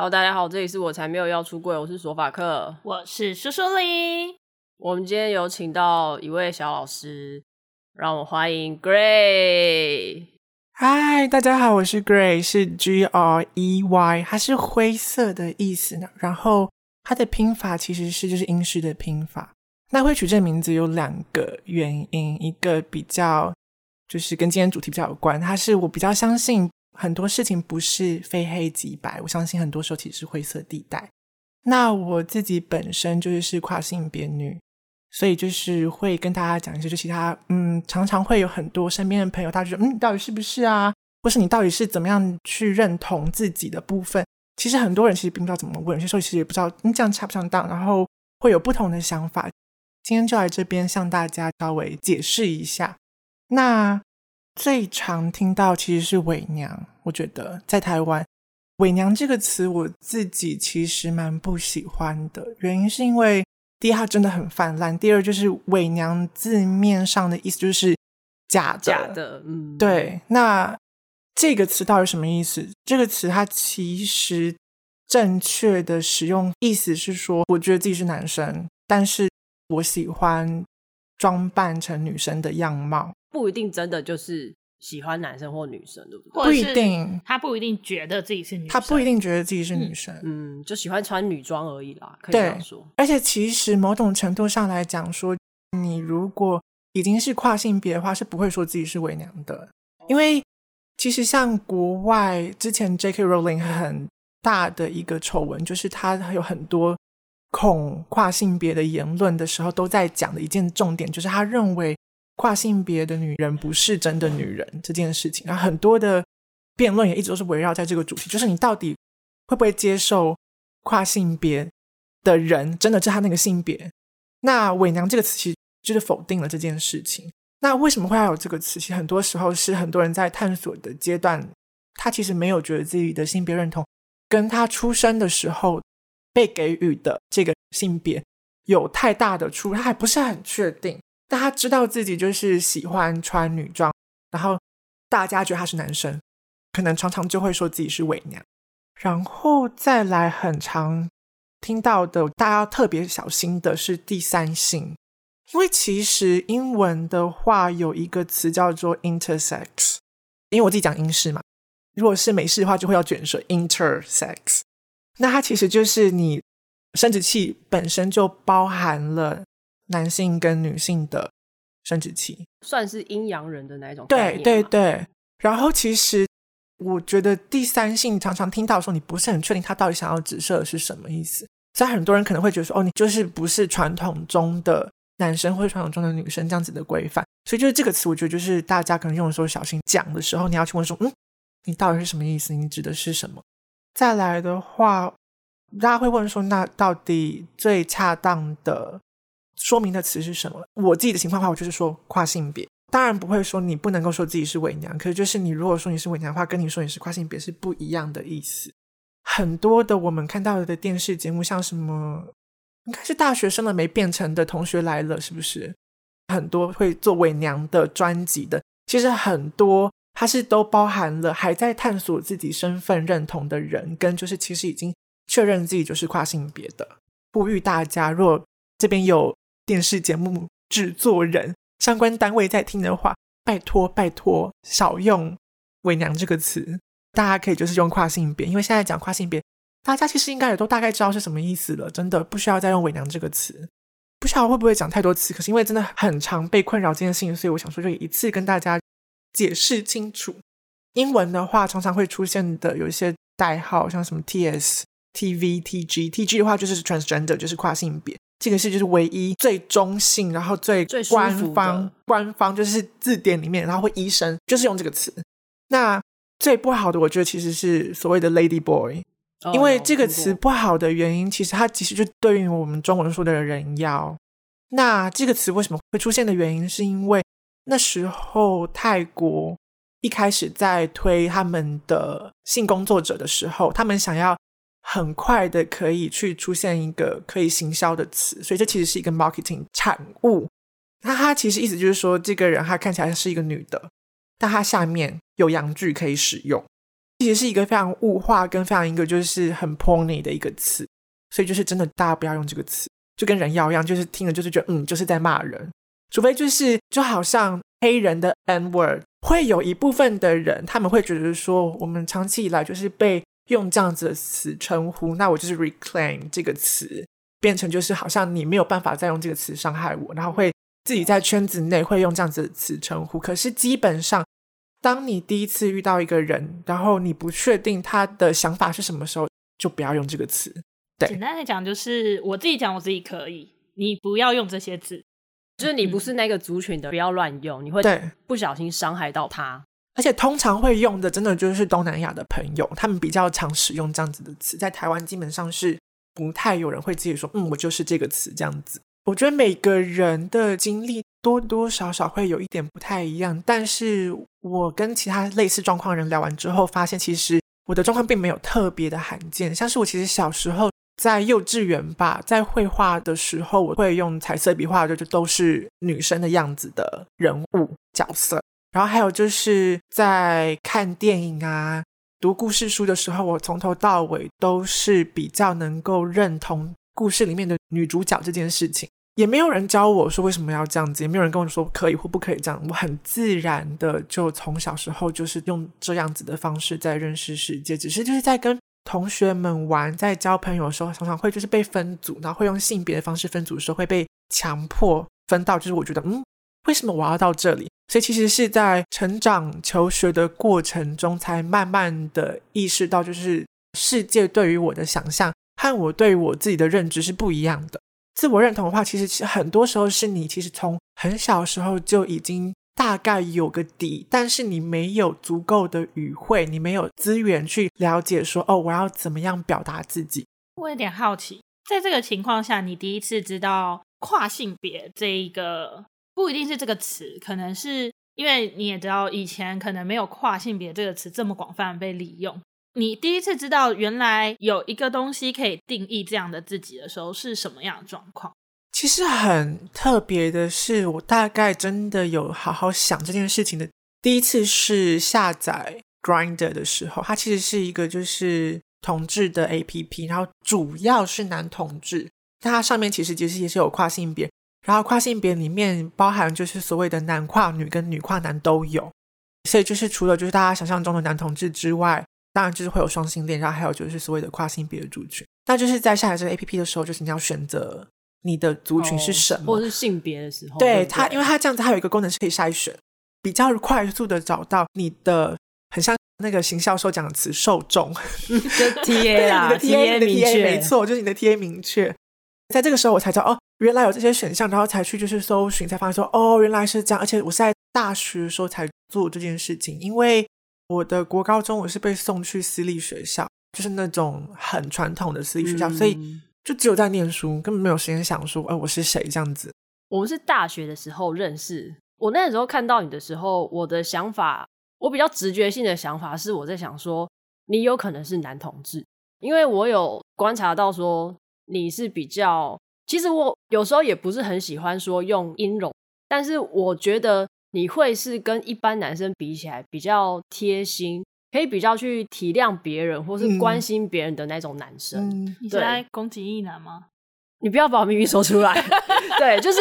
Hello，大家好，这里是我才没有要出柜，我是索法克，我是苏苏里。我们今天有请到一位小老师，让我欢迎 Gray。嗨，大家好，我是 Gray，是 G R E Y，它是灰色的意思呢。然后它的拼法其实是就是英式的拼法。那会取这个名字有两个原因，一个比较就是跟今天主题比较有关，它是我比较相信。很多事情不是非黑即白，我相信很多时候其实是灰色地带。那我自己本身就是是跨性别女，所以就是会跟大家讲一些，就其他嗯，常常会有很多身边的朋友，他就说嗯，到底是不是啊？或是你到底是怎么样去认同自己的部分？其实很多人其实并不知道怎么问，有些时候其实也不知道你这样恰不恰当，然后会有不同的想法。今天就来这边向大家稍微解释一下。那。最常听到其实是伪娘，我觉得在台湾“伪娘”这个词，我自己其实蛮不喜欢的。原因是因为第一，它真的很泛滥；第二，就是“伪娘”字面上的意思就是假的。假的，嗯，对。那这个词到底什么意思？这个词它其实正确的使用意思是说，我觉得自己是男生，但是我喜欢装扮成女生的样貌。不一定真的就是喜欢男生或女生，对不对？不一定，他不一定觉得自己是女生，他不一定觉得自己是女生，嗯，嗯，就喜欢穿女装而已啦。可以这样说。而且其实某种程度上来讲，说你如果已经是跨性别的话，是不会说自己是伪娘的，因为其实像国外之前 J.K. Rowling 很大的一个丑闻，就是他有很多恐跨性别的言论的时候，都在讲的一件重点，就是他认为。跨性别的女人不是真的女人这件事情，然后很多的辩论也一直都是围绕在这个主题，就是你到底会不会接受跨性别的人真的是他那个性别？那“伪娘”这个词其实就是否定了这件事情。那为什么会要有这个词？其实很多时候是很多人在探索的阶段，他其实没有觉得自己的性别认同跟他出生的时候被给予的这个性别有太大的出入，他还不是很确定。但他知道自己就是喜欢穿女装，然后大家觉得他是男生，可能常常就会说自己是伪娘，然后再来很常听到的，大家要特别小心的是第三性，因为其实英文的话有一个词叫做 intersex，因为我自己讲英式嘛，如果是美式的话就会要卷舌 intersex，那它其实就是你生殖器本身就包含了。男性跟女性的生殖器算是阴阳人的那种？对对对。然后其实我觉得第三性常常听到说，你不是很确定他到底想要指涉的是什么意思。所以很多人可能会觉得说，哦，你就是不是传统中的男生或者传统中的女生这样子的规范。所以就是这个词，我觉得就是大家可能用的时候小心讲的时候，你要去问说，嗯，你到底是什么意思？你指的是什么？再来的话，大家会问说，那到底最恰当的？说明的词是什么？我自己的情况的话，我就是说跨性别。当然不会说你不能够说自己是伪娘，可是就是你如果说你是伪娘的话，跟你说你是跨性别是不一样的意思。很多的我们看到的电视节目，像什么应该是大学生了没变成的同学来了，是不是？很多会做伪娘的专辑的，其实很多它是都包含了还在探索自己身份认同的人，跟就是其实已经确认自己就是跨性别的。呼吁大家，若这边有。电视节目制作人相关单位在听的话，拜托拜托少用“伪娘”这个词，大家可以就是用跨性别，因为现在讲跨性别，大家其实应该也都大概知道是什么意思了，真的不需要再用“伪娘”这个词。不晓得会不会讲太多次，可是因为真的很常被困扰这件事情，所以我想说就一次跟大家解释清楚。英文的话，常常会出现的有一些代号，像什么 TS、TV、TG、TG 的话就是 transgender，就是跨性别。这个是就是唯一最中性，然后最官方官方就是字典里面，然后会医生就是用这个词。那最不好的，我觉得其实是所谓的 lady boy，哦，因为这个词不好的原因，其实它其实就对应我们中文说的人妖。那这个词为什么会出现的原因，是因为那时候泰国一开始在推他们的性工作者的时候，他们想要。很快的可以去出现一个可以行销的词，所以这其实是一个 marketing 产物。那它其实意思就是说，这个人他看起来是一个女的，但他下面有阳具可以使用。其实是一个非常物化跟非常一个就是很 pony 的一个词，所以就是真的大家不要用这个词，就跟人妖一样，就是听了就是觉得嗯就是在骂人，除非就是就好像黑人的 N word，会有一部分的人他们会觉得说我们长期以来就是被用这样子的词称呼，那我就是 reclaim 这个词，变成就是好像你没有办法再用这个词伤害我，然后会自己在圈子内会用这样子的词称呼，可是基本上。当你第一次遇到一个人，然后你不确定他的想法是什么时候，就不要用这个词。对，简单来讲就是我自己讲我自己可以，你不要用这些字，就是你不是那个族群的，不要乱用，你会不小心伤害到他。而且通常会用的，真的就是东南亚的朋友，他们比较常使用这样子的词，在台湾基本上是不太有人会自己说，嗯，我就是这个词这样子。我觉得每个人的经历多多少少会有一点不太一样，但是我跟其他类似状况人聊完之后，发现其实我的状况并没有特别的罕见。像是我其实小时候在幼稚园吧，在绘画的时候，我会用彩色笔画的就都是女生的样子的人物角色。然后还有就是在看电影啊、读故事书的时候，我从头到尾都是比较能够认同故事里面的女主角这件事情。也没有人教我说为什么要这样子，也没有人跟我说可以或不可以这样。我很自然的就从小时候就是用这样子的方式在认识世界，只是就是在跟同学们玩，在交朋友的时候，常常会就是被分组，然后会用性别的方式分组的时候会被强迫分到，就是我觉得嗯，为什么我要到这里？所以其实是在成长求学的过程中，才慢慢的意识到，就是世界对于我的想象和我对于我自己的认知是不一样的。自我认同的话，其实很多时候是你其实从很小时候就已经大概有个底，但是你没有足够的语汇，你没有资源去了解说，哦，我要怎么样表达自己。我有点好奇，在这个情况下，你第一次知道跨性别这一个不一定是这个词，可能是因为你也知道以前可能没有跨性别这个词这么广泛被利用。你第一次知道原来有一个东西可以定义这样的自己的时候是什么样的状况？其实很特别的是，我大概真的有好好想这件事情的第一次是下载 Grinder 的时候，它其实是一个就是同志的 APP，然后主要是男同志，但它上面其实其实也是有跨性别，然后跨性别里面包含就是所谓的男跨女跟女跨男都有，所以就是除了就是大家想象中的男同志之外。当然就是会有双性恋，然后还有就是所谓的跨性别的族群。那就是在下载这个 APP 的时候，就是你要选择你的族群是什么，或者是性别的时候。对，它，因为它这样子，它有一个功能是可以筛选，比较快速的找到你的，很像那个行销时候讲的词受众，就 TA 啦，你的 TA 明确，没错，就是你的 TA 明确。在这个时候，我才知道哦，原来有这些选项，然后才去就是搜寻，才发现说哦，原来是这样。而且我是在大学的时候才做这件事情，因为。我的国高中我是被送去私立学校，就是那种很传统的私立学校，嗯、所以就只有在念书，根本没有时间想说，哎，我是谁这样子。我们是大学的时候认识，我那时候看到你的时候，我的想法，我比较直觉性的想法是，我在想说，你有可能是男同志，因为我有观察到说你是比较，其实我有时候也不是很喜欢说用阴柔，但是我觉得。你会是跟一般男生比起来比较贴心，可以比较去体谅别人或是关心别人的那种男生。嗯、你在攻击异男吗？你不要把我秘密说出来。对，就是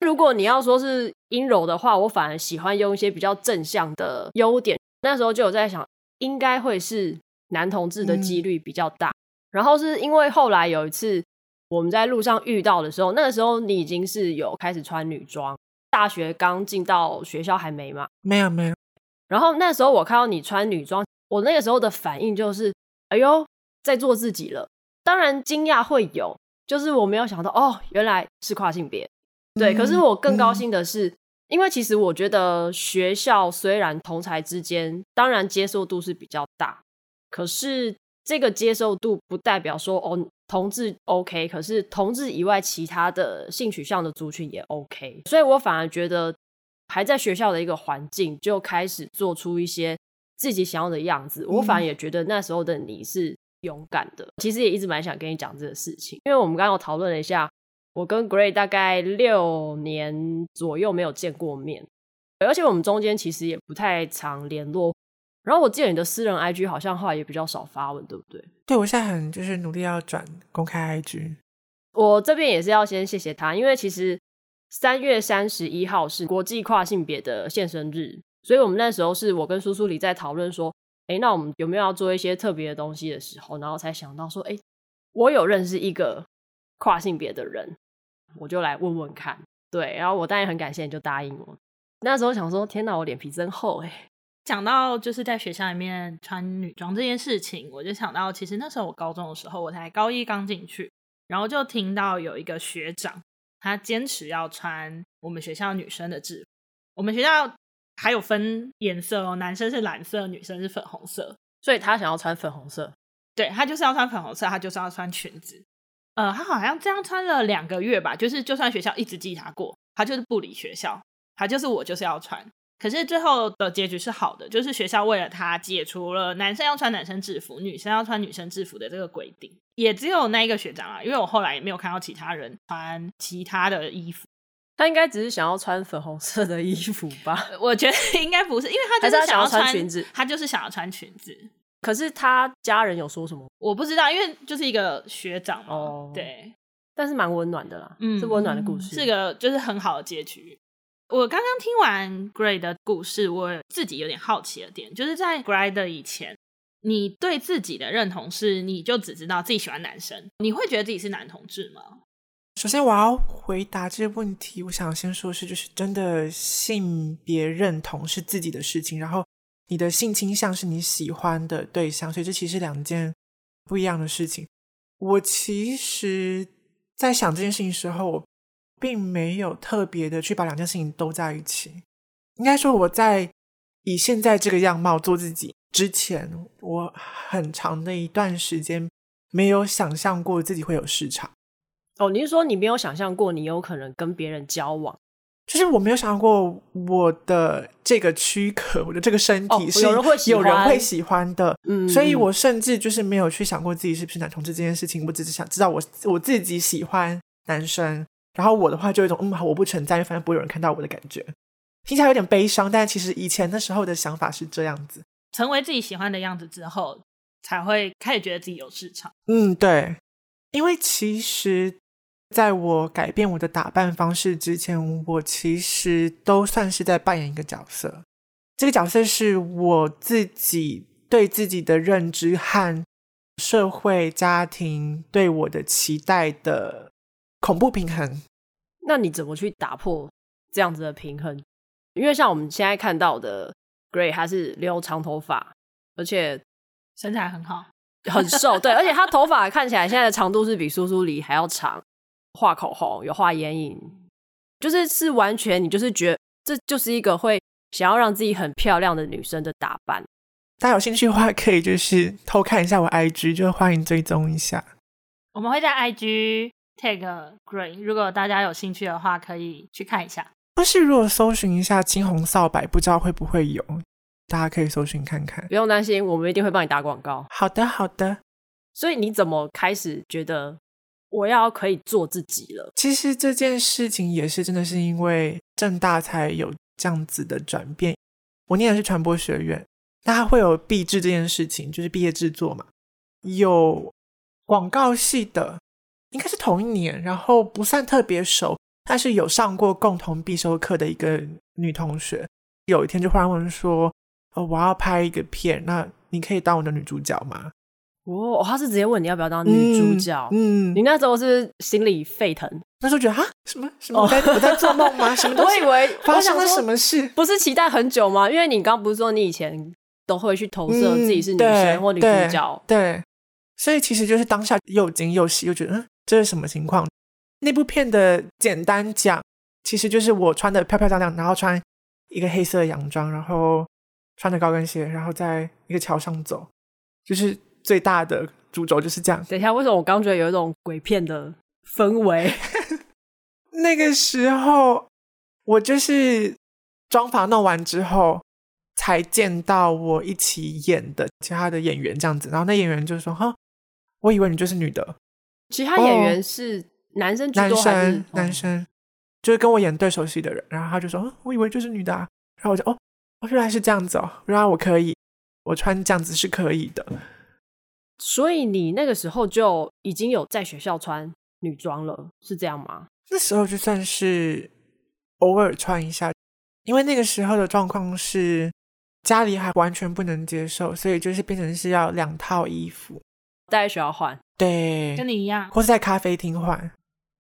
如果你要说是阴柔的话，我反而喜欢用一些比较正向的优点。那时候就有在想，应该会是男同志的几率比较大。嗯、然后是因为后来有一次我们在路上遇到的时候，那个时候你已经是有开始穿女装。大学刚进到学校还没嘛？没有没有。然后那时候我看到你穿女装，我那个时候的反应就是，哎呦，在做自己了。当然惊讶会有，就是我没有想到哦，原来是跨性别。对，嗯、可是我更高兴的是，嗯、因为其实我觉得学校虽然同才之间当然接受度是比较大，可是这个接受度不代表说哦。同志 OK，可是同志以外其他的性取向的族群也 OK，所以我反而觉得还在学校的一个环境就开始做出一些自己想要的样子，我反而也觉得那时候的你是勇敢的。其实也一直蛮想跟你讲这个事情，因为我们刚刚有讨论了一下，我跟 Gray 大概六年左右没有见过面，而且我们中间其实也不太常联络。然后我记得你的私人 IG 好像后来也比较少发文，对不对？对，我现在很就是努力要转公开 IG。我这边也是要先谢谢他，因为其实三月三十一号是国际跨性别的现身日，所以我们那时候是我跟苏苏里在讨论说，哎，那我们有没有要做一些特别的东西的时候，然后才想到说，哎，我有认识一个跨性别的人，我就来问问看。对，然后我当然很感谢你就答应我。那时候想说，天哪，我脸皮真厚哎。讲到就是在学校里面穿女装这件事情，我就想到，其实那时候我高中的时候，我才高一刚进去，然后就听到有一个学长，他坚持要穿我们学校女生的制服。我们学校还有分颜色哦，男生是蓝色，女生是粉红色，所以他想要穿粉红色。对，他就是要穿粉红色，他就是要穿裙子。呃，他好像这样穿了两个月吧，就是就算学校一直记他过，他就是不理学校，他就是我就是要穿。可是最后的结局是好的，就是学校为了他解除了男生要穿男生制服，女生要穿女生制服的这个规定，也只有那一个学长啊，因为我后来也没有看到其他人穿其他的衣服，他应该只是想要穿粉红色的衣服吧？我觉得应该不是，因为他就是想要穿，裙子，他就是想要穿裙子。可是他家人有说什么？我不知道，因为就是一个学长嘛。哦，对，但是蛮温暖的啦，嗯，是温暖的故事，是个就是很好的结局。我刚刚听完 Gray 的故事，我自己有点好奇的点，就是在 Gray 的以前，你对自己的认同是，你就只知道自己喜欢男生，你会觉得自己是男同志吗？首先，我要回答这个问题，我想先说是，就是真的性别认同是自己的事情，然后。你的性倾向是你喜欢的对象，所以这其实是两件不一样的事情。我其实，在想这件事情的时候，并没有特别的去把两件事情都在一起。应该说，我在以现在这个样貌做自己之前，我很长的一段时间没有想象过自己会有市场。哦，你是说你没有想象过你有可能跟别人交往？就是我没有想过我的这个躯壳，我的这个身体是有人会有人会喜欢的，嗯，所以我甚至就是没有去想过自己是不是男同志这件事情，我只是想知道我我自己喜欢男生，然后我的话就有一种嗯，我不存在，反正不会有人看到我的感觉，听起来有点悲伤，但其实以前那时候的想法是这样子，成为自己喜欢的样子之后，才会开始觉得自己有市场，嗯，对，因为其实。在我改变我的打扮方式之前，我其实都算是在扮演一个角色。这个角色是我自己对自己的认知和社会、家庭对我的期待的恐怖平衡。那你怎么去打破这样子的平衡？因为像我们现在看到的 Gray，他是留长头发，而且身材很好，很瘦。对，而且他头发看起来现在的长度是比苏苏梨还要长。画口红，有画眼影，就是是完全你就是觉得这就是一个会想要让自己很漂亮的女生的打扮。大家有兴趣的话，可以就是偷看一下我 IG，就欢迎追踪一下。我们会在 IG tag green，如果大家有兴趣的话，可以去看一下。或是如果搜寻一下青红皂白，不知道会不会有，大家可以搜寻看看。不用担心，我们一定会帮你打广告。好的，好的。所以你怎么开始觉得？我要可以做自己了。其实这件事情也是真的是因为正大才有这样子的转变。我念的是传播学院，那它会有毕制这件事情，就是毕业制作嘛。有广告系的，应该是同一年，然后不算特别熟，但是有上过共同必修课的一个女同学，有一天就忽然问说：“哦，我要拍一个片，那你可以当我的女主角吗？”哦，他是直接问你要不要当女主角。嗯，嗯，你那时候是心里沸腾，那时候觉得啊，什么什么我在我在做梦吗？什么东西？我以为发生了什么事？不是期待很久吗？因为你刚不是说你以前都会去投射自己是女生或女主角，嗯对，对，所以其实就是当下又惊又喜，又觉得嗯，这是什么情况？那部片的简单讲，其实就是我穿的漂漂亮亮，然后穿一个黑色的洋装，然后穿着高跟鞋，然后在一个桥上走，就是。最大的主轴就是这样。等一下，为什么我刚觉得有一种鬼片的氛围？那个时候，我就是妆发弄完之后，才见到我一起演的其他的演员这样子。然后那演员就说：“哈，我以为你就是女的。”其他演员是男生，男生，男生，就是跟我演对手戏的人。然后他就说：“我以为就是女的啊。”然后我就：“哦，原来是这样子哦，原来我可以。”我穿这样子是可以的。所以你那个时候就已经有在学校穿女装了，是这样吗？那时候就算是偶尔穿一下，因为那个时候的状况是家里还完全不能接受，所以就是变成是要两套衣服带在学校换。对，跟你一样，或是在咖啡厅换，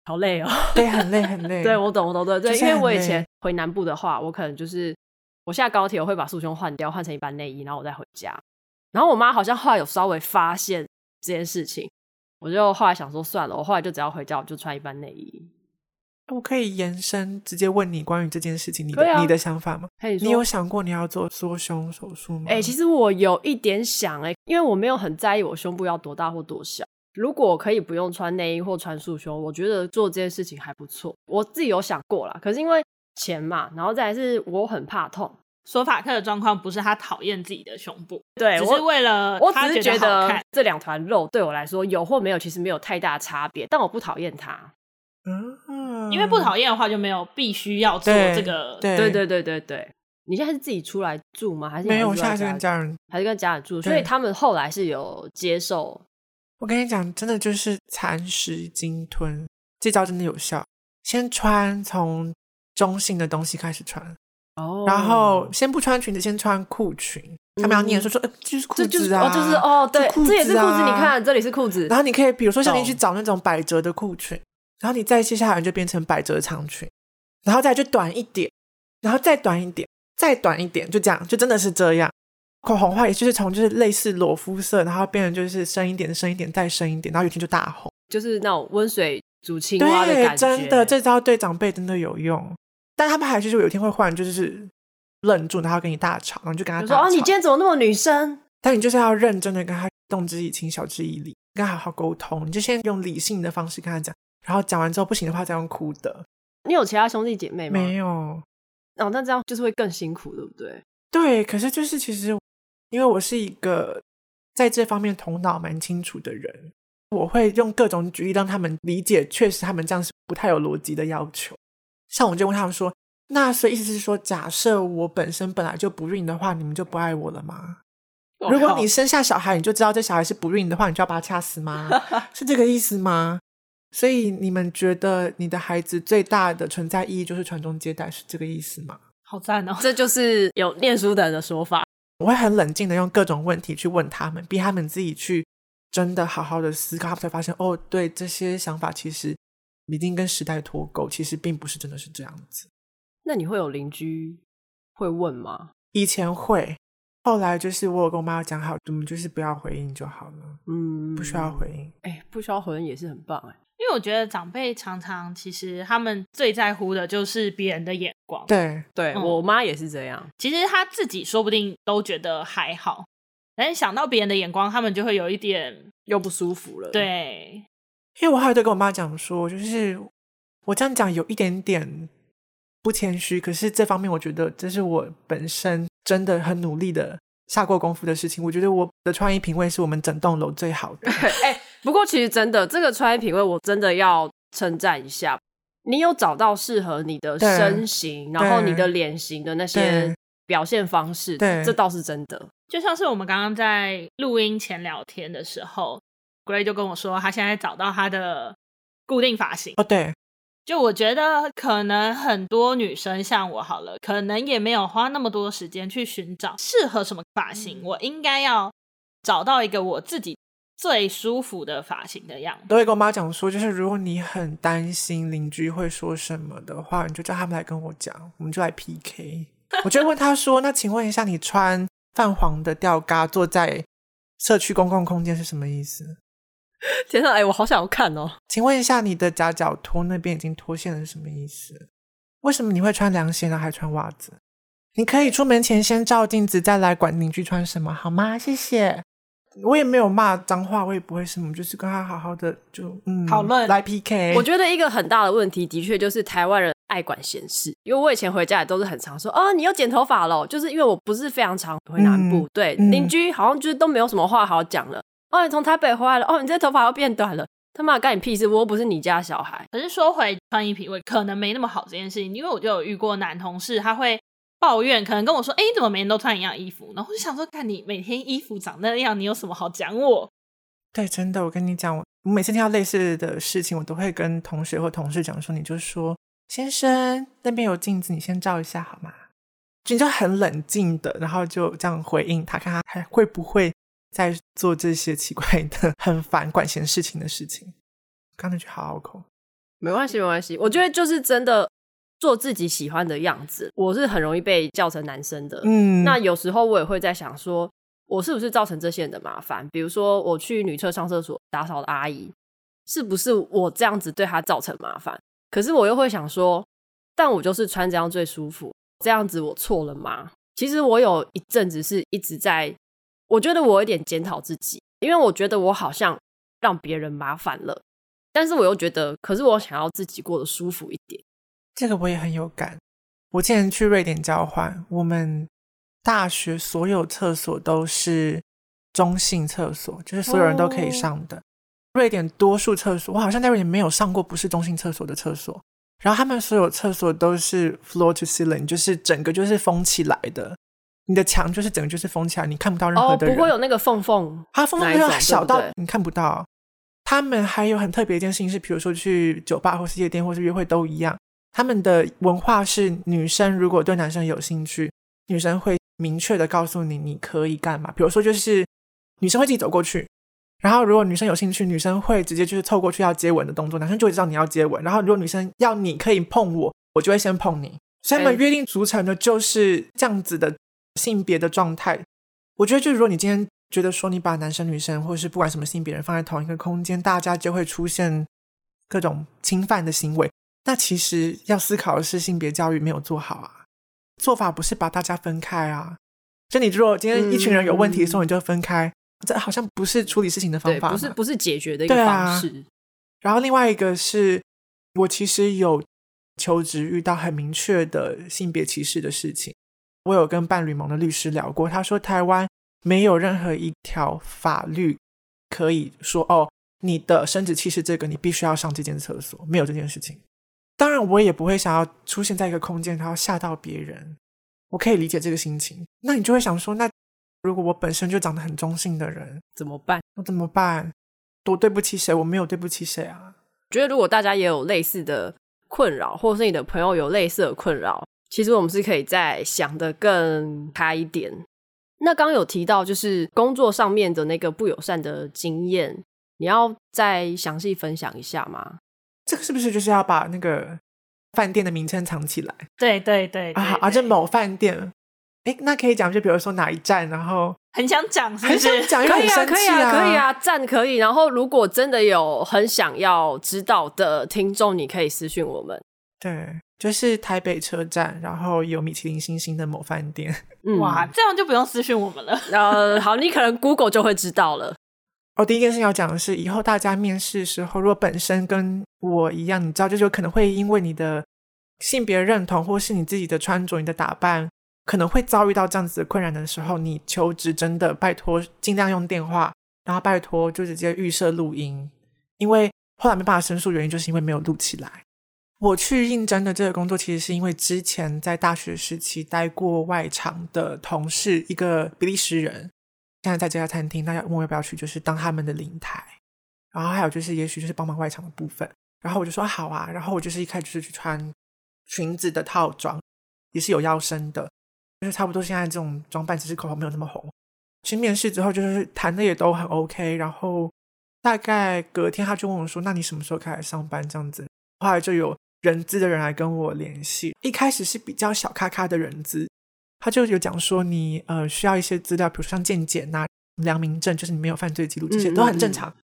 好累哦。对，很累很累。对，我懂，我懂，对，对，就是因为我以前回南部的话，我可能就是我下高铁，我会把束胸换掉，换成一般内衣，然后我再回家。然后我妈好像后来有稍微发现这件事情，我就后来想说算了，我后来就只要回家我就穿一般内衣。我可以延伸直接问你关于这件事情，你的、啊、你的想法吗？你有想过你要做缩胸手术吗？哎、欸，其实我有一点想哎、欸，因为我没有很在意我胸部要多大或多小。如果我可以不用穿内衣或穿束胸，我觉得做这件事情还不错。我自己有想过啦，可是因为钱嘛，然后再来是我很怕痛。索法克的状况不是他讨厌自己的胸部，对，只是为了我，我只是觉得这两团肉对我来说有或没有，其实没有太大差别，但我不讨厌它。嗯，因为不讨厌的话就没有必须要做这个。对对对对对对，你现在是自己出来住吗？还是，没有？我现在是跟家人，还是跟家人住？所以他们后来是有接受。我跟你讲，真的就是蚕食鲸吞，这招真的有效。先穿从中性的东西开始穿。哦，然后先不穿裙子，先穿裤裙。他们要念说说，呃，就是裤子啊，就是哦，对，这也是裤子。你看，这里是裤子。然后你可以，比如说像你去找那种百褶的裤裙，然后你再接下来就变成百褶长裙，然后再就短一点，然后再短一点，再短一点，就这样，就真的是这样。口红的话，也就是从就是类似裸肤色，然后变成就是深一点，深一点，再深一点，然后有一天就大红，就是那种温水煮青蛙的感觉。对，真的，这招对长辈真的有用。但他们还是就有一天会换，就是愣住，然后跟你大吵，然后就跟他说：“哦，你今天怎么那么女生？”但你就是要认真的跟他动之以情，晓之以理，跟他好好沟通。你就先用理性的方式跟他讲，然后讲完之后不行的话再用哭的。你有其他兄弟姐妹吗？没有。哦，那这样就是会更辛苦，对不对？对，可是就是其实因为我是一个在这方面头脑蛮清楚的人，我会用各种举例让他们理解，确实他们这样是不太有逻辑的要求。像我就问他们说：“那所以意思是说，假设我本身本来就不孕的话，你们就不爱我了吗？如果你生下小孩，你就知道这小孩是不孕的话，你就要把他掐死吗？是这个意思吗？所以你们觉得你的孩子最大的存在意义就是传宗接代，是这个意思吗？好赞哦！这就是有念书的人的说法。我会很冷静的用各种问题去问他们，逼他们自己去真的好好的思考，他们才发现哦，对，这些想法其实。”已经跟时代脱钩，其实并不是真的是这样子。那你会有邻居会问吗？以前会，后来就是我有跟我妈讲好，我们就是不要回应就好了。嗯，不需要回应。哎，不需要回应也是很棒哎，因为我觉得长辈常常其实他们最在乎的就是别人的眼光。对对，嗯，我妈也是这样。其实他自己说不定都觉得还好，但是想到别人的眼光，他们就会有一点又不舒服了。对。因为我还有在跟我妈讲说，就是我这样讲有一点点不谦虚，可是这方面我觉得这是我本身真的很努力的下过功夫的事情。我觉得我的创意品味是我们整栋楼最好的。哎，不过其实真的这个穿衣品味，我真的要称赞一下。你有找到适合你的身形，然后你的脸型的那些表现方式，对，这倒是真的。就像是我们刚刚在录音前聊天的时候。Gray 就跟我说，他现在找到他的固定发型。哦，对，就我觉得可能很多女生像我好了，可能也没有花那么多时间去寻找适合什么发型。嗯、我应该要找到一个我自己最舒服的发型的样子。都会跟我妈讲说，就是如果你很担心邻居会说什么的话，你就叫他们来跟我讲，我们就来 PK。我就问他说：“那请问一下，你穿泛黄的吊嘎坐在社区公共空间是什么意思？” 天呐，哎，我好想要看哦！请问一下，你的夹脚拖那边已经脱线了是什么意思？为什么你会穿凉鞋呢？还穿袜子？你可以出门前先照镜子，再来管邻居穿什么，好吗？谢谢。我也没有骂脏话，我也不会什么，就是跟他好好的就嗯讨论来 PK。我觉得一个很大的问题，的确就是台湾人爱管闲事。因为我以前回家也都是很常说，哦，你又剪头发了，就是因为我不是非常常回南部，嗯、对邻、嗯、居好像就是都没有什么话好讲了。哦，你从台北回来了。哦，你这头发又变短了。他妈干你屁事！我又不是你家小孩。可是说回穿衣品味可能没那么好这件事情，因为我就有遇过男同事，他会抱怨，可能跟我说：“哎，你怎么每天都穿一样衣服？”然后我就想说：“看你每天衣服长那样，你有什么好讲我？”对，真的，我跟你讲，我每次听到类似的事情，我都会跟同学或同事讲说：“你就说，先生，那边有镜子，你先照一下好吗？”你就很冷静的，然后就这样回应他，看他还会不会再做这些奇怪的、很烦管闲事情的事情。刚那句好拗口，没关系，没关系。我觉得就是真的。做自己喜欢的样子，我是很容易被叫成男生的。嗯，那有时候我也会在想说，我是不是造成这些人的麻烦？比如说，我去女厕上厕所打扫的阿姨，是不是我这样子对她造成麻烦？可是我又会想说，但我就是穿这样最舒服，这样子我错了吗？其实我有一阵子是一直在，我觉得我有点检讨自己，因为我觉得我好像让别人麻烦了，但是我又觉得，可是我想要自己过得舒服一点。这个我也很有感。我之前去瑞典交换，我们大学所有厕所都是中性厕所，就是所有人都可以上的。Oh. 瑞典多数厕所，我好像在瑞典没有上过不是中性厕所的厕所。然后他们所有厕所都是 floor to ceiling，就是整个就是封起来的，你的墙就是整个就是封起来，你看不到任何的人。Oh, 不会有那个缝缝，它缝缝要小到你看不到。他们还有很特别一件事情是，比如说去酒吧或是夜店或是约会都一样。他们的文化是，女生如果对男生有兴趣，女生会明确的告诉你你可以干嘛。比如说，就是女生会自己走过去，然后如果女生有兴趣，女生会直接就是凑过去要接吻的动作，男生就会知道你要接吻。然后如果女生要你可以碰我，我就会先碰你。所以他们约定俗成的就是这样子的性别的状态。我觉得，就如果你今天觉得说你把男生女生或者是不管什么性别人放在同一个空间，大家就会出现各种侵犯的行为。那其实要思考的是性别教育没有做好啊，做法不是把大家分开啊。就你如果今天一群人有问题的时候，你就分开，嗯、这好像不是处理事情的方法，不是不是解决的一个方式。啊、然后另外一个是我其实有求职遇到很明确的性别歧视的事情，我有跟伴侣盟的律师聊过，他说台湾没有任何一条法律可以说哦，你的生殖器是这个，你必须要上这间厕所，没有这件事情。当然，我也不会想要出现在一个空间，然后吓到别人。我可以理解这个心情。那你就会想说，那如果我本身就长得很中性的人怎么办？我怎么办？我对不起谁？我没有对不起谁啊。觉得如果大家也有类似的困扰，或者是你的朋友有类似的困扰，其实我们是可以再想的更开一点。那刚刚有提到，就是工作上面的那个不友善的经验，你要再详细分享一下吗？这个是不是就是要把那个饭店的名称藏起来？对对对，对，对啊，而且某饭店，哎，那可以讲，就比如说哪一站，然后很想讲是不是，很想讲，可以啊，可以啊，可以啊，站可以。然后如果真的有很想要知道的听众，你可以私讯我们。对，就是台北车站，然后有米其林星星的某饭店。嗯、哇，这样就不用私讯我们了。呃，好，你可能 Google 就会知道了。哦，第一件事要讲的是，以后大家面试的时候，如果本身跟我一样，你知道，就就可能会因为你的性别认同，或是你自己的穿着、你的打扮，可能会遭遇到这样子的困扰的时候，你求职真的拜托尽量用电话，然后拜托就直接预设录音，因为后来没办法申诉，原因就是因为没有录起来。我去应征的这个工作，其实是因为之前在大学时期待过外场的同事，一个比利时人。现在在这家餐厅，大家问我要不要去，就是当他们的领台，然后还有就是，也许就是帮忙外场的部分。然后我就说好啊，然后我就是一开始就是去穿裙子的套装，也是有腰身的，就是差不多现在这种装扮，只是口红没有那么红。去面试之后，就是谈的也都很 OK。然后大概隔天他就问我说：“那你什么时候开始上班？”这样子，后来就有人资的人来跟我联系。一开始是比较小咖咖的人资。他就有讲说你，呃需要一些资料，比如说像健检呐、良民证，就是你没有犯罪记录，这些都很正常。嗯嗯嗯。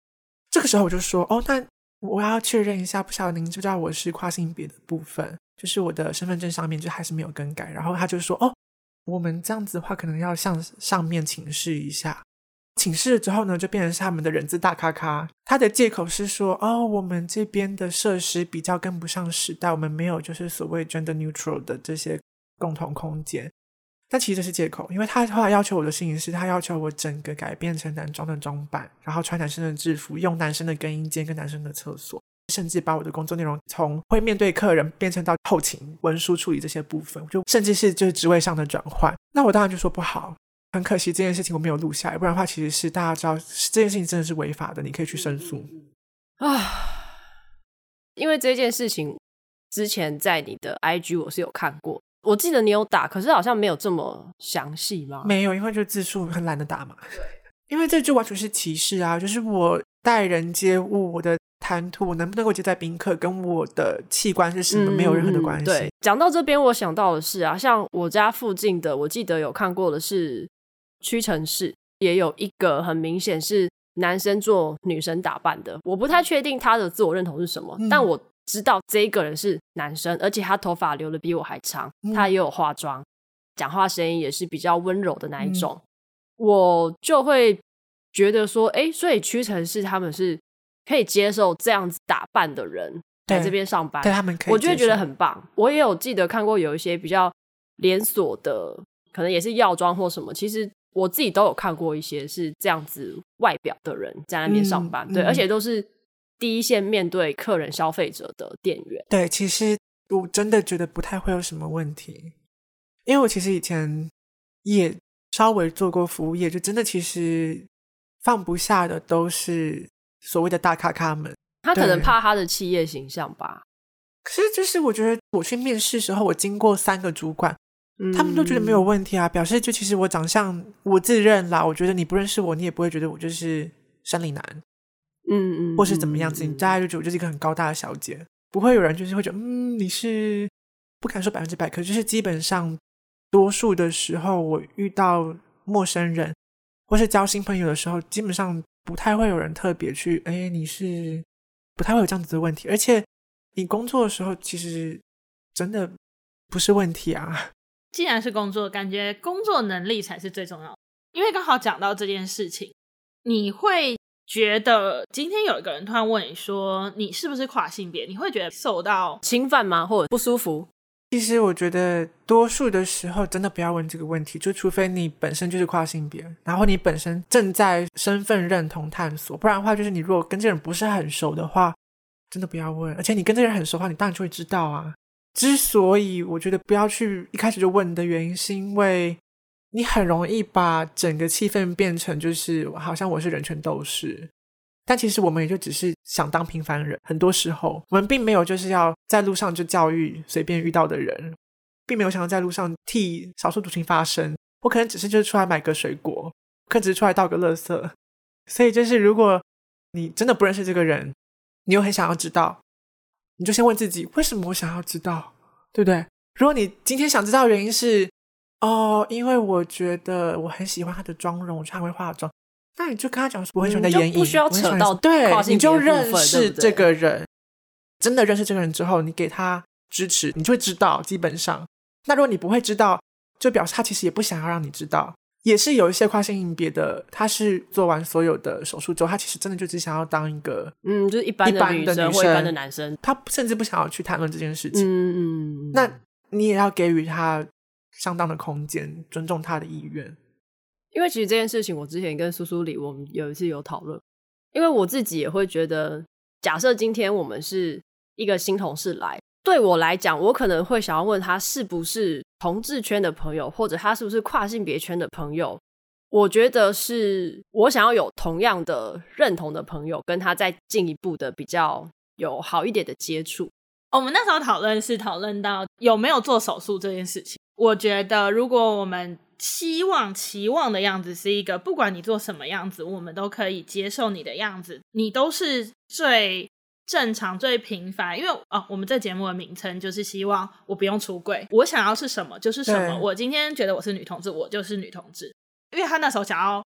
这个时候我就说，哦，那我要确认一下，不晓得您知不知道我是跨性别的部分，就是我的身份证上面就还是没有更改。然后他就说，哦，我们这样子的话，可能要向上面请示一下。请示了之后呢，就变成是他们的人资大咖咖。他的借口是说，哦，我们这边的设施比较跟不上时代，我们没有就是所谓 gender neutral 的这些共同空间。但其实这是借口，因为他后来要求我的事情是，他要求我整个改变成男装的装扮，然后穿男生的制服，用男生的更衣间跟男生的厕所。甚至把我的工作内容从会面对客人变成到后勤文书处理这些部分，就甚至是就是职位上的转换。那我当然就说不好，很可惜这件事情我没有录下来，不然的话其实是大家知道这件事情真的是违法的，你可以去申诉啊。因为这件事情之前在你的 IG 我是有看过，我记得你有打，可是好像没有这么详细吧？没有，因为就字数很懒得打嘛。对，因为这就完全是歧视啊！就是我待人接物，我的谈吐能不能够接待宾客，跟我的器官是什么没有任何的关系。讲到这边，我想到的是啊，像我家附近的，我记得有看过的是屈臣氏，也有一个很明显是。男生做女生打扮的，我不太确定他的自我认同是什么，嗯、但我知道这一个人是男生，而且他头发留的比我还长，嗯、他也有化妆，讲话声音也是比较温柔的那一种，嗯、我就会觉得说，哎，所以屈臣氏他们是可以接受这样子打扮的人在这边上班，对他们可以，我就会觉得很棒。我也有记得看过有一些比较连锁的，可能也是药妆或什么，其实。我自己都有看过一些是这样子外表的人在那边上班，嗯、对，嗯、而且都是第一线面对客人、消费者的店员。对，其实我真的觉得不太会有什么问题，因为我其实以前也稍微做过服务业，就真的其实放不下的都是所谓的大咖咖们。他可能怕他的企业形象吧。可是就是我觉得我去面试时候，我经过三个主管。他们都觉得没有问题啊，表示就其实我长相我自认啦，我觉得你不认识我，你也不会觉得我就是生理男，嗯嗯，或是怎么样子，你大家就觉得我就是一个很高大的小姐，不会有人就是会觉得嗯你是不敢说百分之百，可就是基本上多数的时候，我遇到陌生人或是交新朋友的时候，基本上不太会有人特别去哎你是不太会有这样子的问题，而且你工作的时候其实真的不是问题啊。既然是工作，感觉工作能力才是最重要的。因为刚好讲到这件事情，你会觉得今天有一个人突然问你说你是不是跨性别，你会觉得受到侵犯吗，或者不舒服？其实我觉得多数的时候真的不要问这个问题，就除非你本身就是跨性别，然后你本身正在身份认同探索，不然的话，就是你如果跟这人不是很熟的话，真的不要问。而且你跟这人很熟的话，你当然就会知道啊。之所以我觉得不要去一开始就问的原因，是因为你很容易把整个气氛变成就是好像我是人权斗士，但其实我们也就只是想当平凡人。很多时候，我们并没有就是要在路上就教育随便遇到的人，并没有想要在路上替少数族群发声。我可能只是就是出来买个水果，可能只是出来倒个垃圾。所以就是如果你真的不认识这个人，你又很想要知道。你就先问自己，为什么我想要知道，对不对？如果你今天想知道的原因是，哦，因为我觉得我很喜欢他的妆容，我觉得他会化妆，那你就跟他讲说，我很喜欢的眼影，不需要扯到对，你就认识这个人，对对真的认识这个人之后，你给他支持，你就会知道。基本上，那如果你不会知道，就表示他其实也不想要让你知道。也是有一些跨性别的，他是做完所有的手术之后，他其实真的就只想要当一个，嗯，就是一般的女生或一般的男生，他甚至不想要去谈论这件事情。嗯嗯，那你也要给予他相当的空间，尊重他的意愿。因为其实这件事情，我之前跟苏苏里我们有一次有讨论，因为我自己也会觉得，假设今天我们是一个新同事来。对我来讲，我可能会想要问他是不是同志圈的朋友，或者他是不是跨性别圈的朋友。我觉得是我想要有同样的认同的朋友，跟他再进一步的比较有好一点的接触。我们那时候讨论是讨论到有没有做手术这件事情。我觉得如果我们希望期望的样子是一个，不管你做什么样子，我们都可以接受你的样子，你都是最。正常最平凡，因为哦，我们这节目的名称就是希望我不用出柜，我想要是什么就是什么。我今天觉得我是女同志，我就是女同志。因为他那时候想要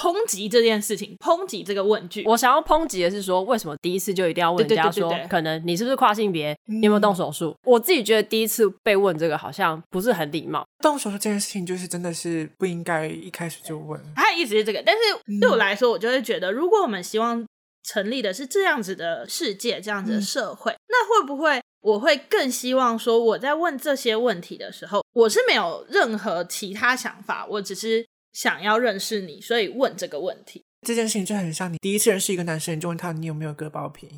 抨击这件事情，抨击这个问句。我想要抨击的是说，为什么第一次就一定要问人家说，可能你是不是跨性别，你有没有动手术？嗯、我自己觉得第一次被问这个好像不是很礼貌。动手术这件事情就是真的是不应该一开始就问。他的意思是这个，但是对我来说，我就会觉得，如果我们希望。成立的是这样子的世界，这样子的社会，嗯、那会不会我会更希望说，我在问这些问题的时候，我是没有任何其他想法，我只是想要认识你，所以问这个问题。这件事情就很像你第一次认识一个男生，你就问他你有没有割包皮，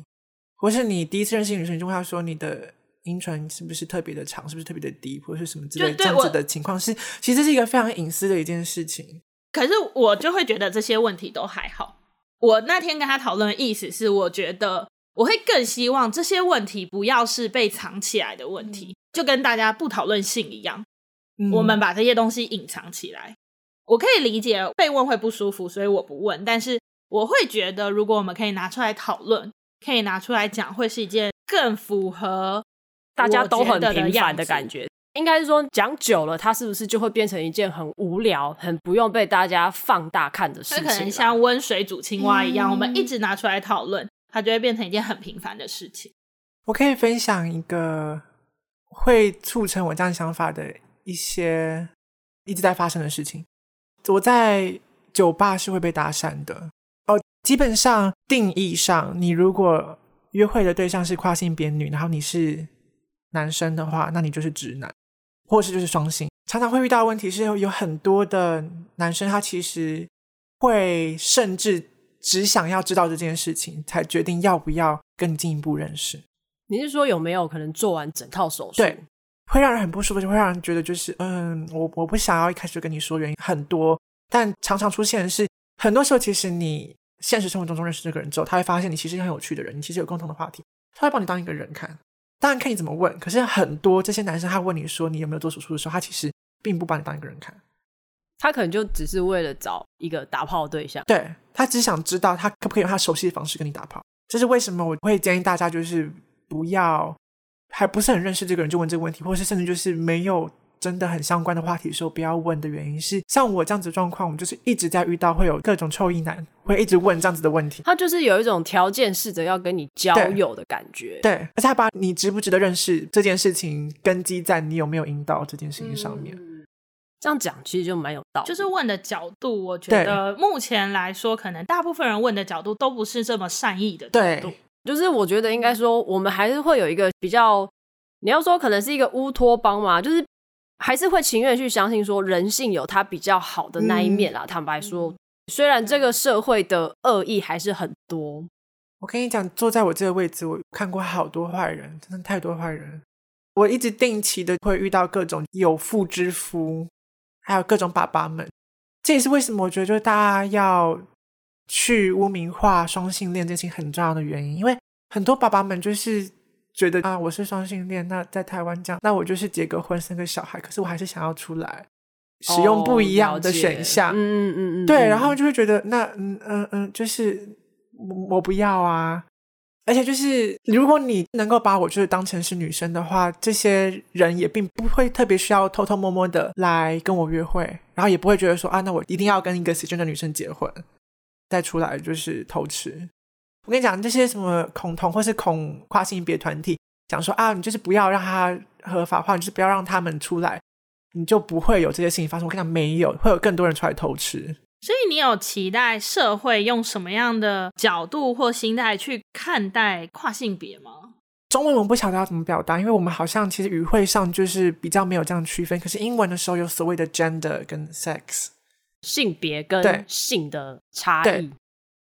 或是你第一次认识女生，你就问他说你的阴唇是不是特别的长，是不是特别的低，或者是什么之类这样子的情况是，其实是一个非常隐私的一件事情。可是我就会觉得这些问题都还好。我那天跟他讨论的意思是，我觉得我会更希望这些问题不要是被藏起来的问题，嗯、就跟大家不讨论性一样，嗯、我们把这些东西隐藏起来。我可以理解被问会不舒服，所以我不问。但是我会觉得，如果我们可以拿出来讨论，可以拿出来讲，会是一件更符合大家都很平凡的感觉。应该是说，讲久了，它是不是就会变成一件很无聊、很不用被大家放大看的事情？它可能像温水煮青蛙一样，嗯、我们一直拿出来讨论，它就会变成一件很平凡的事情。我可以分享一个会促成我这样想法的一些一直在发生的事情。我在酒吧是会被搭讪的哦。基本上定义上，你如果约会的对象是跨性别女，然后你是男生的话，那你就是直男。或是就是双性，常常会遇到的问题是有很多的男生，他其实会甚至只想要知道这件事情，才决定要不要跟你进一步认识。你是说有没有可能做完整套手术？对，会让人很不舒服，就会让人觉得就是嗯，我我不想要一开始就跟你说原因很多，但常常出现的是，很多时候其实你现实生活中中认识这个人之后，他会发现你其实很有趣的人，你其实有共同的话题，他会把你当一个人看。当然看你怎么问，可是很多这些男生他问你说你有没有做手术的时候，他其实并不把你当一个人看，他可能就只是为了找一个打炮对象，对，他只想知道他可不可以用他熟悉的方式跟你打炮。这是为什么我会建议大家就是不要还不是很认识这个人就问这个问题，或是甚至就是没有。真的很相关的话题的时候，不要问的原因是，像我这样子的状况，我们就是一直在遇到会有各种臭异男会一直问这样子的问题。他就是有一种条件试着要跟你交友的感觉，对，而且他把你值不值得认识这件事情根基在你有没有阴道这件事情上面。嗯，这样讲其实就蛮有道理，就是问的角度，我觉得目前来说，可能大部分人问的角度都不是这么善意的角度。对，就是我觉得应该说，我们还是会有一个比较，你要说可能是一个乌托邦嘛，就是。还是会情愿去相信说人性有它比较好的那一面啦。嗯、坦白说，虽然这个社会的恶意还是很多。我跟你讲，坐在我这个位置，我看过好多坏人，真的太多坏人。我一直定期的会遇到各种有妇之夫，还有各种爸爸们。这也是为什么我觉得就是大家要去污名化双性恋这件事情很重要的原因，因为很多爸爸们就是。觉得啊，我是双性恋，那在台湾这样，那我就是结个婚生个小孩，可是我还是想要出来，使用不一样的选项，嗯嗯嗯，对，然后就会觉得那嗯嗯嗯，就是我，我不要啊，而且就是如果你能够把我就是当成是女生的话，这些人也并不会特别需要偷偷摸摸的来跟我约会，然后也不会觉得说啊，那我一定要跟一个 cisgender 的女生结婚，再出来就是偷吃。我跟你讲，这些什么恐同或是恐跨性别团体讲说啊，你就是不要让他合法化，你就是不要让他们出来，你就不会有这些事情发生。我跟你讲，没有，会有更多人出来偷吃。所以你有期待社会用什么样的角度或心态去看待跨性别吗？中文我不晓得要怎么表达，因为我们好像其实语汇上就是比较没有这样区分。可是英文的时候有所谓的 gender 跟 sex，性别跟性的差异。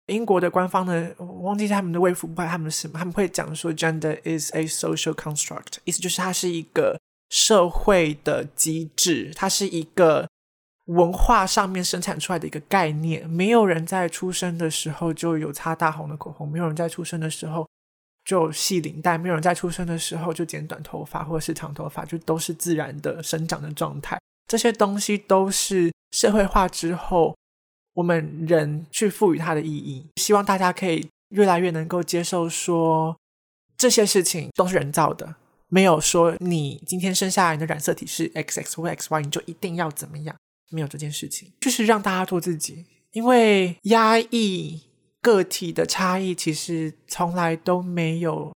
英国的官方的，我忘记他们的卫福部，他们是什么？他们会讲说，gender is a social construct，意思就是它是一个社会的机制，它是一个文化上面生产出来的一个概念。没有人在出生的时候就有擦大红的口红，没有人在出生的时候就系领带，没有人在出生的时候就剪短头发或者是长头发，就都是自然的生长的状态。这些东西都是社会化之后。我们人去赋予它的意义，希望大家可以越来越能够接受说，这些事情都是人造的，没有说你今天生下来你的染色体是 XX 或 XY，你就一定要怎么样，没有这件事情，就是让大家做自己。因为压抑个体的差异，其实从来都没有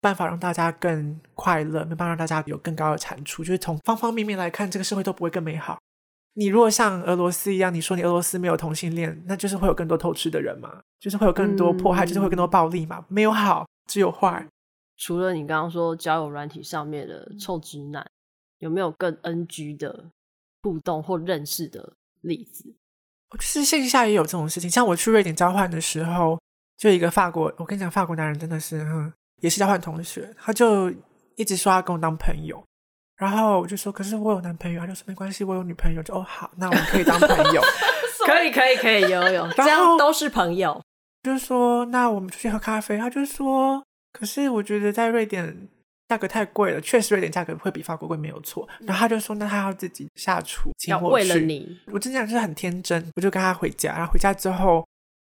办法让大家更快乐，没办法让大家有更高的产出，就是从方方面面来看，这个社会都不会更美好。你如果像俄罗斯一样，你说你俄罗斯没有同性恋，那就是会有更多偷吃的人嘛，就是会有更多迫害，嗯、就是会有更多暴力嘛，没有好，只有坏。除了你刚刚说交友软体上面的臭直男，有没有更 NG 的互动或认识的例子？就是线下也有这种事情，像我去瑞典交换的时候，就一个法国，我跟你讲，法国男人真的是，哼，也是交换同学，他就一直说要跟我当朋友，然后我就说，可是我有男朋友，他就说没关系，我有女朋友，就哦好，那我们可以当朋友，可以可以可以游泳，这样都是朋友。就是说，那我们出去喝咖啡，他就说，可是我觉得在瑞典价格太贵了，确实瑞典价格会比法国贵，没有错。然后他就说，那他要自己下厨，请我去。为了你，我真的就是很天真，我就跟他回家，然后回家之后。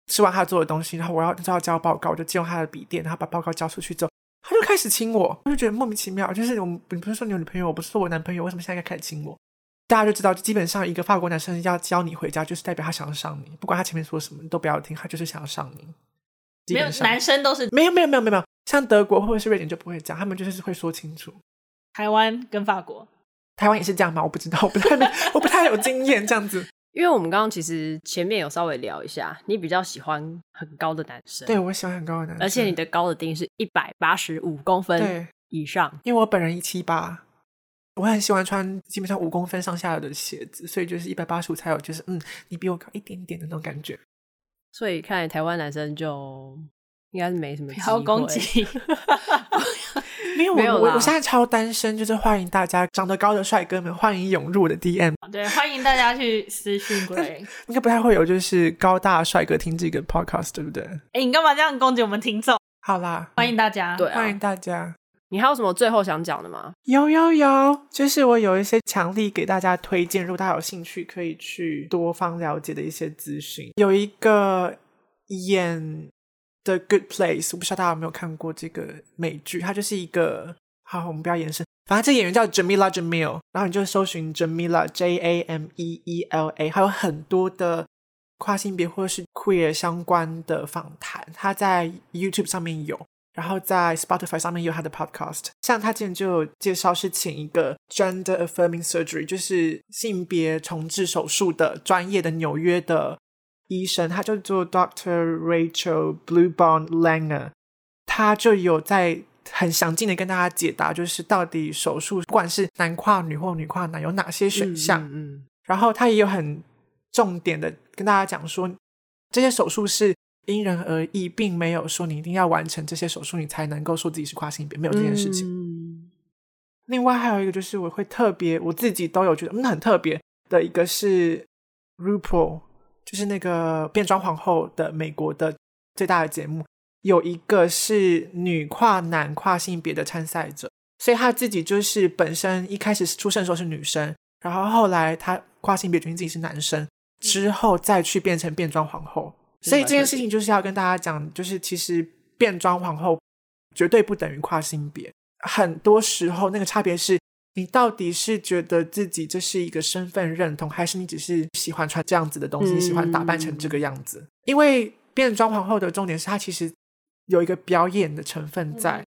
吃完他做的东西，然后我要就要交报告，我就借用他的笔电，然后把报告交出去之后，他就开始亲我，我就觉得莫名其妙。就是我们，你不是说你有女朋友，我不是说我男朋友，为什么现在该开始亲我？大家就知道，基本上一个法国男生要教你回家，就是代表他想要上你，不管他前面说什么，你都不要听，他就是想要上你。没有男生都是没有没有没有没有，像德国或者是瑞典就不会讲，他们就是会说清楚。台湾跟法国，台湾也是这样吗？我不知道，我不太我不太有经验这样子。因为我们刚刚其实前面有稍微聊一下，你比较喜欢很高的男生，对，我喜欢很高的男生，而且你的高的定义是一百八十五公分以上，因为我本人一七八，我很喜欢穿基本上五公分上下的鞋子，所以就是一百八十五才有，就是嗯，你比我高一点点的那种感觉。所以看来台湾男生就应该是没什么机会。好攻击。没有，没有我我现在超单身，就是欢迎大家长得高的帅哥们，欢迎涌入我的 DM。对，欢迎大家去私讯 Gray。应该不太会有就是高大帅哥听这个 podcast，对不对？哎，你干嘛这样攻击我们听众？好啦，欢迎大家，对、啊，欢迎大家。你还有什么最后想讲的吗？有有有，就是我有一些强力给大家推荐，如果大家有兴趣，可以去多方了解的一些资讯。有一个演。The Good Place，我不知道大家有没有看过这个美剧，它就是一个，好，我们不要延伸，反正这演员叫 Jamila Jamil，然后你就搜寻 Jamila J A M E E L A，还有很多的跨性别或者是 queer 相关的访谈，他在 YouTube 上面有，然后在 Spotify 上面有他的 Podcast，像他之前就有介绍是请一个 Gender Affirming Surgery，就是性别重置手术的专业的纽约的。医生，他就做 Doctor Rachel Bluebond Langer，他就有在很详尽的跟大家解答，就是到底手术不管是男跨女或女跨男有哪些选项，嗯，嗯，嗯，然后他也有很重点的跟大家讲说，这些手术是因人而异，并没有说你一定要完成这些手术，你才能够说自己是跨性别，没有这件事情。嗯，另外还有一个就是我会特别，我自己都有觉得嗯很特别的一个是 RuPaul。就是那个变装皇后的美国的最大的节目，有一个是女跨男跨性别的参赛者，所以她自己就是本身一开始出生的时候是女生，然后后来她跨性别决定自己是男生，之后再去变成变装皇后。所以这件事情就是要跟大家讲，就是其实变装皇后绝对不等于跨性别，很多时候那个差别是。你到底是觉得自己这是一个身份认同，还是你只是喜欢穿这样子的东西，嗯、喜欢打扮成这个样子？因为变装皇后的重点是它其实有一个表演的成分在，嗯、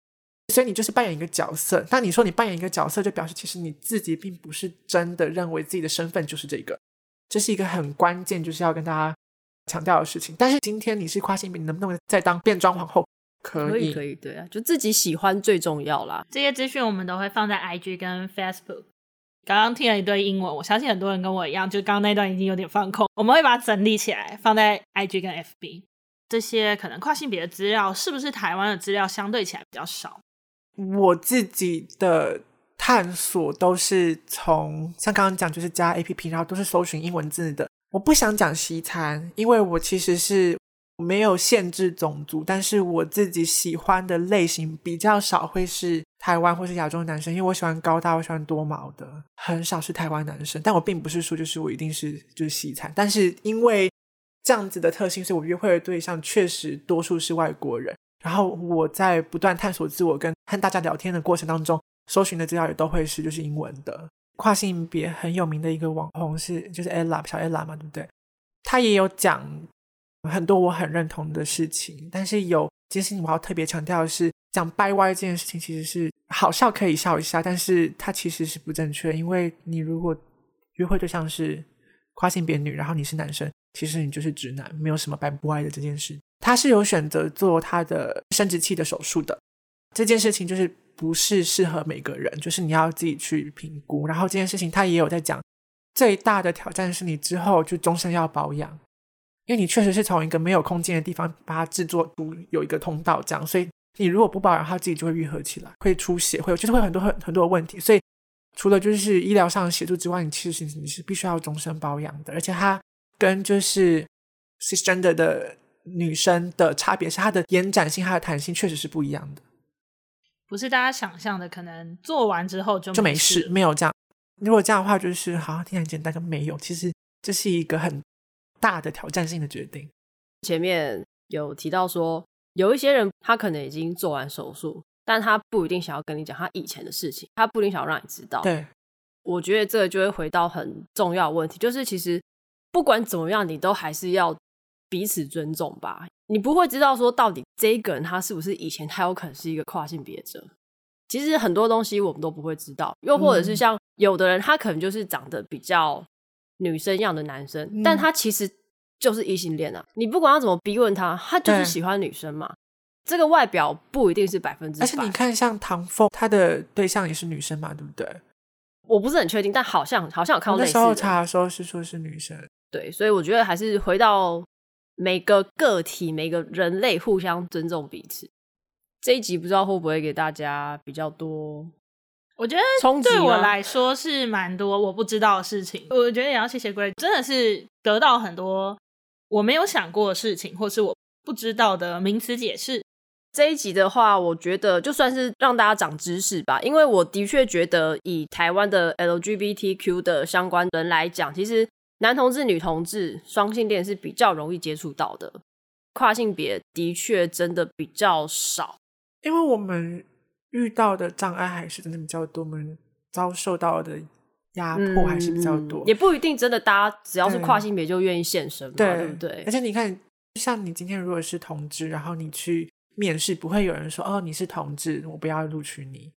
所以你就是扮演一个角色。那你说你扮演一个角色，就表示其实你自己并不是真的认为自己的身份就是这个，这是一个很关键，就是要跟大家强调的事情。但是今天你是跨性别，你能不能再当变装皇后？可以，可以，可以，对啊，就自己喜欢最重要啦。这些资讯我们都会放在 IG 跟 Facebook。刚刚听了一堆英文，我相信很多人跟我一样，就刚刚那段已经有点放空。我们会把它整理起来，放在 IG 跟 FB。这些可能跨性别的资料，是不是台湾的资料相对起来比较少？我自己的探索都是从像刚刚讲，就是加 APP，然后都是搜寻英文字的。我不想讲西餐，因为我其实是。没有限制种族，但是我自己喜欢的类型比较少，会是台湾或是亚洲男生，因为我喜欢高大，我喜欢多毛的，很少是台湾男生。但我并不是说就是我一定是就是西餐，但是因为这样子的特性，所以我约会的对象确实多数是外国人。然后我在不断探索自我跟和大家聊天的过程当中，搜寻的资料也都会是就是英文的。跨性别很有名的一个网红是就是 Ella 小 Ella 嘛，对不对？他也有讲。很多我很认同的事情，但是有件事情我要特别强调的是，讲掰歪这件事情其实是好笑可以笑一下，但是它其实是不正确。因为你如果约会对象是跨性别女，然后你是男生，其实你就是直男，没有什么掰不歪的这件事。他是有选择做他的生殖器的手术的，这件事情就是不是适合每个人，就是你要自己去评估。然后这件事情他也有在讲，最大的挑战是你之后就终身要保养。因为你确实是从一个没有空间的地方把它制作出有一个通道这样，所以你如果不保养，它自己就会愈合起来，会出血，会有就是会有很多很很多的问题。所以除了就是医疗上的协助之外，你其实你是必须要终身保养的。而且它跟就是 cisgender 的女生的差别是，它的延展性、它的弹性确实是不一样的。不是大家想象的，可能做完之后就没就没事，没有这样。如果这样的话，就是好像听起来很简单，就没有。其实这是一个很大的挑战性的决定。前面有提到说，有一些人他可能已经做完手术，但他不一定想要跟你讲他以前的事情，他不一定想要让你知道。对，我觉得这个就会回到很重要的问题，就是其实不管怎么样，你都还是要彼此尊重吧。你不会知道说到底这个人他是不是以前他有可能是一个跨性别者。其实很多东西我们都不会知道，又或者是像有的人他可能就是长得比较女生样的男生，嗯、但他其实就是异性恋啊。你不管要怎么逼问他，他就是喜欢女生嘛。这个外表不一定是百分之百。而且你看，像唐凤，他的对象也是女生嘛，对不对？我不是很确定，但好像好像有看到类似的。那时候查的时候是说是女生。对，所以我觉得还是回到每个个体、每个人类互相尊重彼此。这一集不知道会不会给大家比较多，我觉得对我来说是蛮多我不知道的事情。我觉得也要谢谢 Grace，真的是得到很多我没有想过的事情，或是我不知道的名词解释。这一集的话，我觉得就算是让大家长知识吧，因为我的确觉得以台湾的 LGBTQ 的相关人来讲，其实男同志、女同志、双性恋是比较容易接触到的，跨性别的确真的比较少。因为我们遇到的障碍还是真的比较多，我们遭受到的压迫还是比较多，嗯、也不一定真的大家只要是跨性别就愿意现身嘛，对，对不对？而且你看，像你今天如果是同志，然后你去面试，不会有人说哦，你是同志，我不要录取你。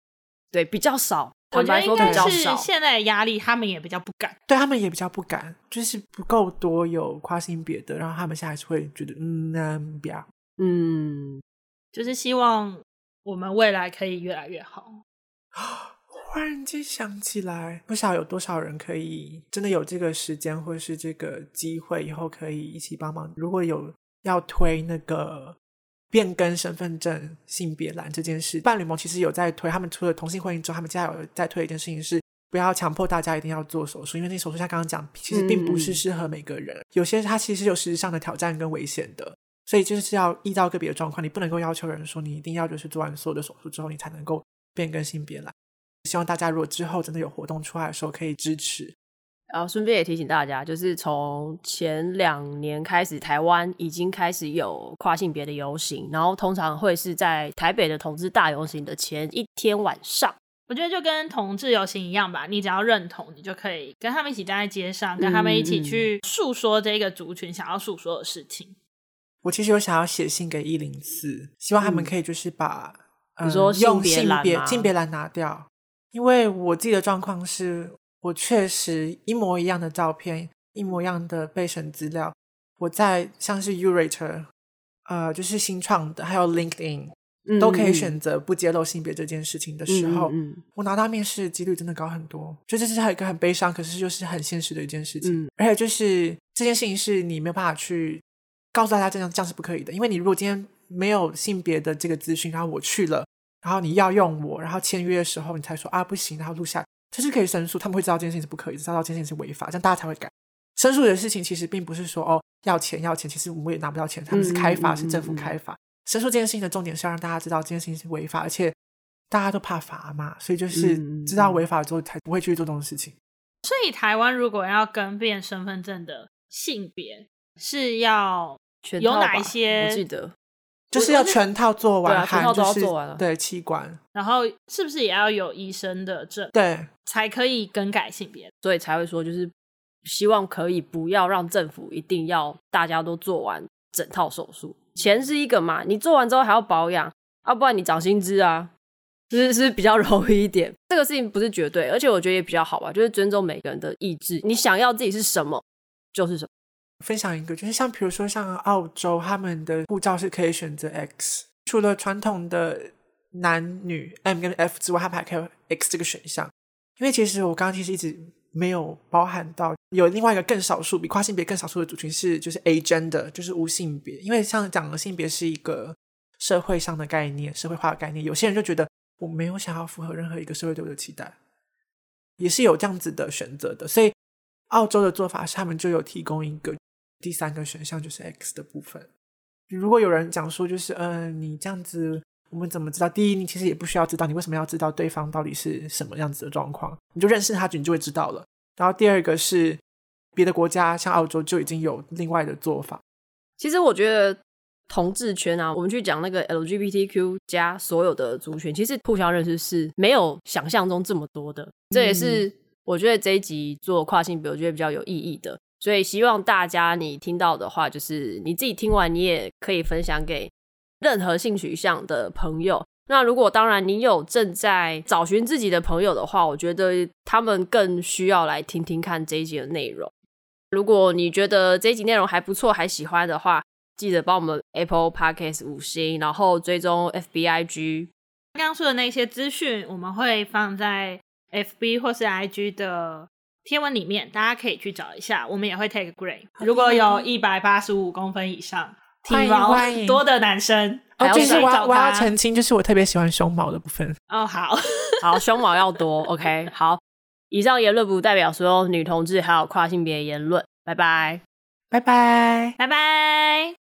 对，比较少。我觉得应该是现在的压力，他们也比较不敢。对，他们也比较不敢，就是不够多有跨性别的，然后他们现在还是会觉得嗯，那不要，嗯，就是希望。我们未来可以越来越好。忽然间想起来，不晓得有多少人可以真的有这个时间或是这个机会，以后可以一起帮忙。如果有要推那个变更身份证性别栏这件事，伴侣盟其实有在推。他们除了同性婚姻之后，他们现在有在推一件事情是，不要强迫大家一定要做手术，因为那手术像刚刚讲，其实并不是适合每个人。嗯、有些它其实有实质上的挑战跟危险的。所以就是要依照个别的状况，你不能够要求人说你一定要就是做完所有的手术之后，你才能够变更性别来。希望大家如果之后真的有活动出来的时候，可以支持。然后顺便也提醒大家，就是从前两年开始，台湾已经开始有跨性别的游行，然后通常会是在台北的同志大游行的前一天晚上。我觉得就跟同志游行一样吧，你只要认同，你就可以跟他们一起站在街上，跟他们一起去诉说这个族群想要诉说的事情。我其实有想要写信给一零四，希望他们可以就是把，嗯呃、你说用性别性别栏拿掉，因为我自己的状况是，我确实一模一样的照片，一模一样的备审资料，我在像是 Yourator，呃，就是新创的，还有 LinkedIn，嗯、都可以选择不揭露性别这件事情的时候，嗯嗯、我拿到面试的几率真的高很多，就这是还有一个很悲伤，可是就是很现实的一件事情，嗯、而且就是这件事情是你没有办法去。告诉大家这样这样是不可以的，因为你如果今天没有性别的这个资讯，然后我去了，然后你要用我，然后签约的时候你才说啊不行，然后录下，这是可以申诉，他们会知道这件事情是不可以，知道这件事情是违法，这样大家才会改。申诉的事情其实并不是说哦要钱要钱，其实我们也拿不到钱，他们是开发，嗯、是政府开发。申诉这件事情的重点是要让大家知道这件事情是违法，而且大家都怕罚嘛，所以就是知道违法之后才不会去做这种事情。所以台湾如果要更变身份证的性别是要。有哪一些？我记得就是要全套做完，全套都要做完了。对，器官，然后是不是也要有医生的证？对，才可以更改性别。所以才会说，就是希望可以不要让政府一定要大家都做完整套手术。钱是一个嘛，你做完之后还要保养，要、啊、不然你涨薪资啊，就是是比较 容易一点。这个事情不是绝对，而且我觉得也比较好吧，就是尊重每个人的意志，你想要自己是什么就是什么。分享一个，就是像比如说像澳洲，他们的护照是可以选择 X，除了传统的男女 M 跟 F 之外，他们还可以有 X 这个选项。因为其实我刚刚其实一直没有包含到有另外一个更少数，比跨性别更少数的族群是就是 Agender，就是无性别。因为像讲的性别是一个社会上的概念、社会化的概念。有些人就觉得我没有想要符合任何一个社会对我的期待，也是有这样子的选择的。所以澳洲的做法是，他们就有提供一个第三个选项，就是 X 的部分。如果有人讲说，就是嗯、呃，你这样子，我们怎么知道？第一，你其实也不需要知道，你为什么要知道对方到底是什么样子的状况？你就认识他，你就会知道了。然后第二个是。别的国家像澳洲就已经有另外的做法。其实我觉得同志圈啊，我们去讲那个 LGBTQ 加所有的族群，其实互相认识是没有想象中这么多的。这也是我觉得这一集做跨性别，我觉得比较有意义的。所以希望大家你听到的话，就是你自己听完，你也可以分享给任何性取向的朋友。那如果当然你有正在找寻自己的朋友的话，我觉得他们更需要来听听看这一集的内容。如果你觉得这一集内容还不错，还喜欢的话，记得帮我们 Apple Podcast 五星，然后追踪 FBIG。刚刚说的那些资讯，我们会放在 FB 或是 IG 的贴文里面，大家可以去找一下。我们也会 take grade。如果有一百八十五公分以上体毛多的男生，哦，就是我要我要澄清，就是我特别喜欢胸毛的部分。哦，好好，胸毛要多，OK，好。以上言论不代表所有女同志还有跨性别言论。拜拜，拜拜，拜拜。